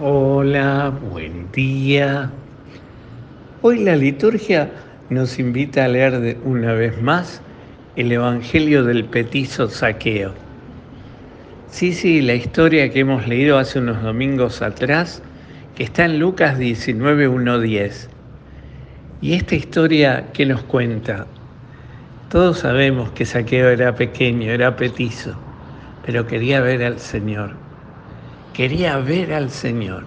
Hola, buen día. Hoy la liturgia nos invita a leer de una vez más el Evangelio del petizo saqueo. Sí, sí, la historia que hemos leído hace unos domingos atrás, que está en Lucas 19, 10. Y esta historia que nos cuenta, todos sabemos que Saqueo era pequeño, era petizo, pero quería ver al Señor. Quería ver al Señor.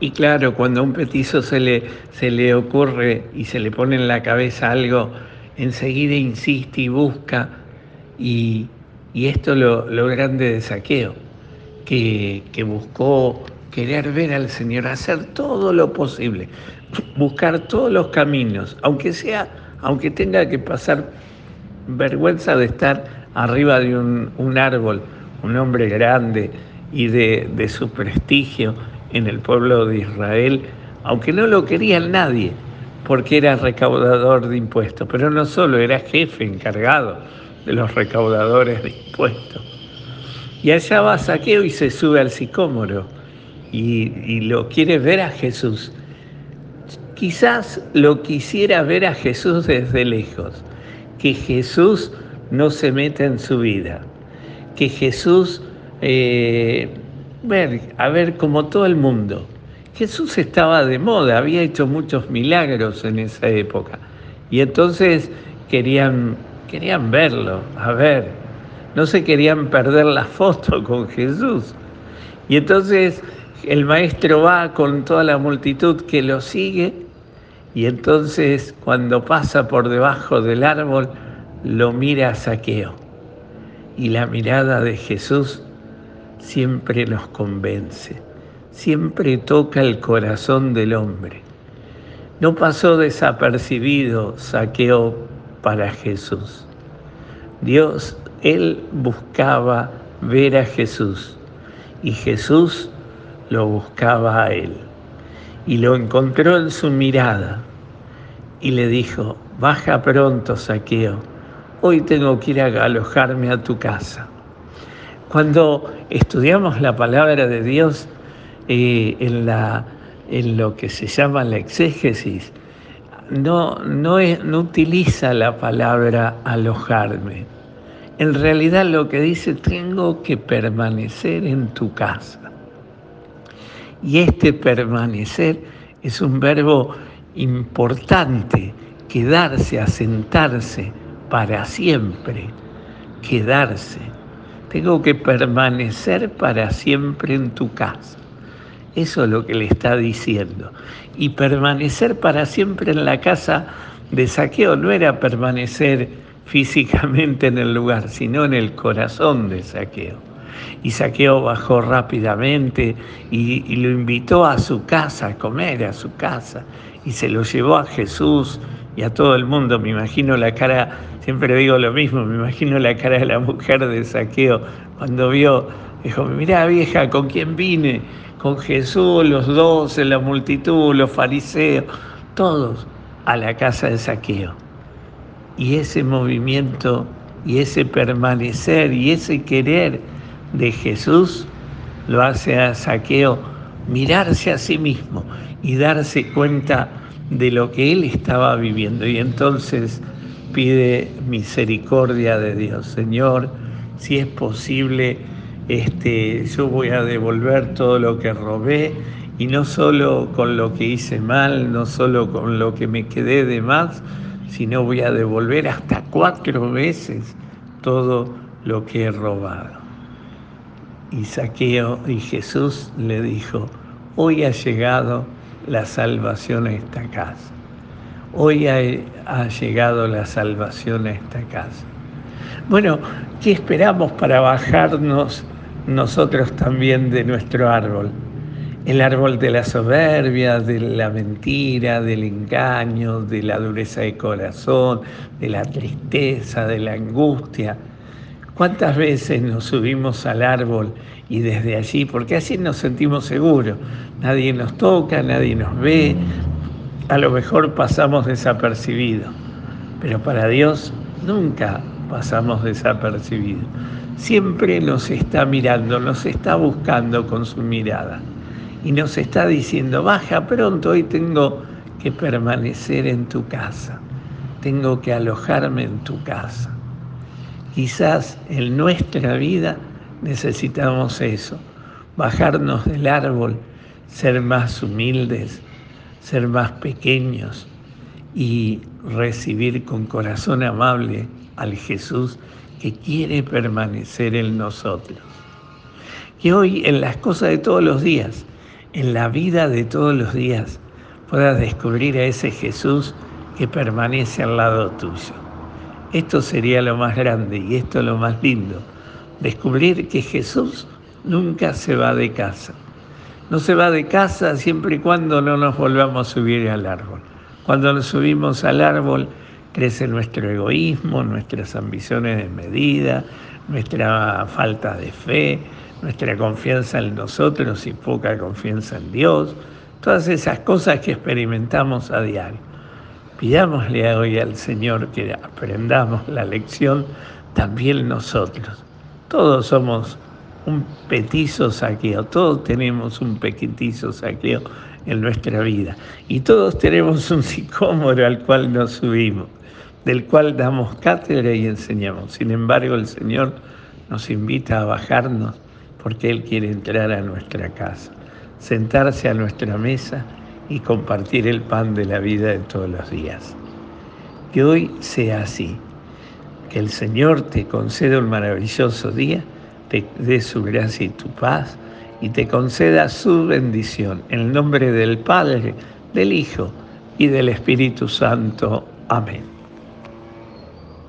Y claro, cuando a un petizo se le, se le ocurre y se le pone en la cabeza algo, enseguida insiste y busca. Y, esto lo, lo grande de Saqueo, que, que buscó querer ver al Señor, hacer todo lo posible, buscar todos los caminos, aunque sea aunque tenga que pasar vergüenza de estar arriba de un, árbol, un hombre grande y de, su prestigio en el pueblo de Israel, aunque no lo quería nadie, porque era recaudador de impuestos, pero no solo, era jefe encargado de los recaudadores de impuestos. Y allá va Saqueo y se sube al sicómoro y, y lo quiere ver a Jesús. Quizás lo quisiera ver a Jesús desde lejos, que Jesús no se meta en su vida, que Jesús, eh, ver, a ver, como todo el mundo, Jesús estaba de moda, había hecho muchos milagros en esa época, y entonces querían, querían verlo, a ver, no se querían perder la foto con Jesús. Y entonces el maestro va con toda la multitud que lo sigue y entonces cuando pasa por debajo del árbol, lo mira a Saqueo. Y la mirada de Jesús siempre nos convence, siempre toca el corazón del hombre. No pasó desapercibido Saqueo para Jesús. Dios, él buscaba ver a Jesús y Jesús lo buscaba a él y lo encontró en su mirada y le dijo, baja pronto, saqueo, hoy tengo que ir a alojarme a tu casa. Cuando estudiamos la palabra de Dios eh, en, lo que se llama la exégesis, no, no, no utiliza la palabra alojarme. En realidad lo que dice, tengo que permanecer en tu casa. Y este permanecer es un verbo importante, quedarse, asentarse para siempre, quedarse. Tengo que permanecer para siempre en tu casa. Eso es lo que le está diciendo. Y permanecer para siempre en la casa de saqueo no era permanecer físicamente en el lugar, sino en el corazón de saqueo. Y Saqueo bajó rápidamente y, lo invitó a su casa, a comer a su casa, y se lo llevó a Jesús y a todo el mundo. Me imagino la cara, siempre digo lo mismo, me imagino la cara de la mujer de Saqueo cuando vio, dijo, mirá vieja, ¿con quién vine? Con Jesús, los doce, la multitud, los fariseos, todos a la casa de Saqueo. Y ese movimiento y ese permanecer y ese querer de Jesús lo hace a Saqueo mirarse a sí mismo y darse cuenta de lo que él estaba viviendo. Y entonces pide misericordia de Dios. Señor, si es posible, este, yo voy a devolver todo lo que robé y no solo con lo que hice mal, no solo con lo que me quedé de más, sino voy a devolver hasta cuatro veces todo lo que he robado. Y Saqueo y Jesús le dijo, hoy ha llegado la salvación a esta casa. Hoy ha, llegado la salvación a esta casa. Bueno, ¿qué esperamos para bajarnos nosotros también de nuestro árbol? El árbol de la soberbia, de la mentira, del engaño, de la dureza de corazón, de la tristeza, de la angustia ¿Cuántas veces nos subimos al árbol y desde allí, porque así nos sentimos seguros, nadie nos toca, nadie nos ve, a lo mejor pasamos desapercibidos, pero para Dios nunca pasamos desapercibidos. Siempre nos está mirando, nos está buscando con su mirada. y nos está diciendo, baja pronto, hoy tengo que permanecer en tu casa, tengo que alojarme en tu casa. Quizás en nuestra vida necesitamos eso, bajarnos del árbol, ser más humildes, ser más pequeños y recibir con corazón amable al Jesús que quiere permanecer en nosotros. Que hoy en las cosas de todos los días, en la vida de todos los días, puedas descubrir a ese Jesús que permanece al lado tuyo. Esto sería lo más grande y esto lo más lindo, descubrir que Jesús nunca se va de casa. No se va de casa siempre y cuando no nos volvamos a subir al árbol. Cuando nos subimos al árbol crece nuestro egoísmo, nuestras ambiciones de medida, nuestra falta de fe, nuestra confianza en nosotros y poca confianza en Dios, todas esas cosas que experimentamos a diario. Pidámosle hoy al Señor que aprendamos la lección también nosotros. Todos somos un petizo saqueo, todos tenemos un pequitizo saqueo en nuestra vida y todos tenemos un sicómoro al cual nos subimos, del cual damos cátedra y enseñamos. Sin embargo, el Señor nos invita a bajarnos porque Él quiere entrar a nuestra casa, sentarse a nuestra mesa y compartir el pan de la vida de todos los días. Que hoy sea así, que el Señor te conceda un maravilloso día, te dé su gracia y tu paz y te conceda su bendición. En el nombre del Padre, del Hijo y del Espíritu Santo. Amén.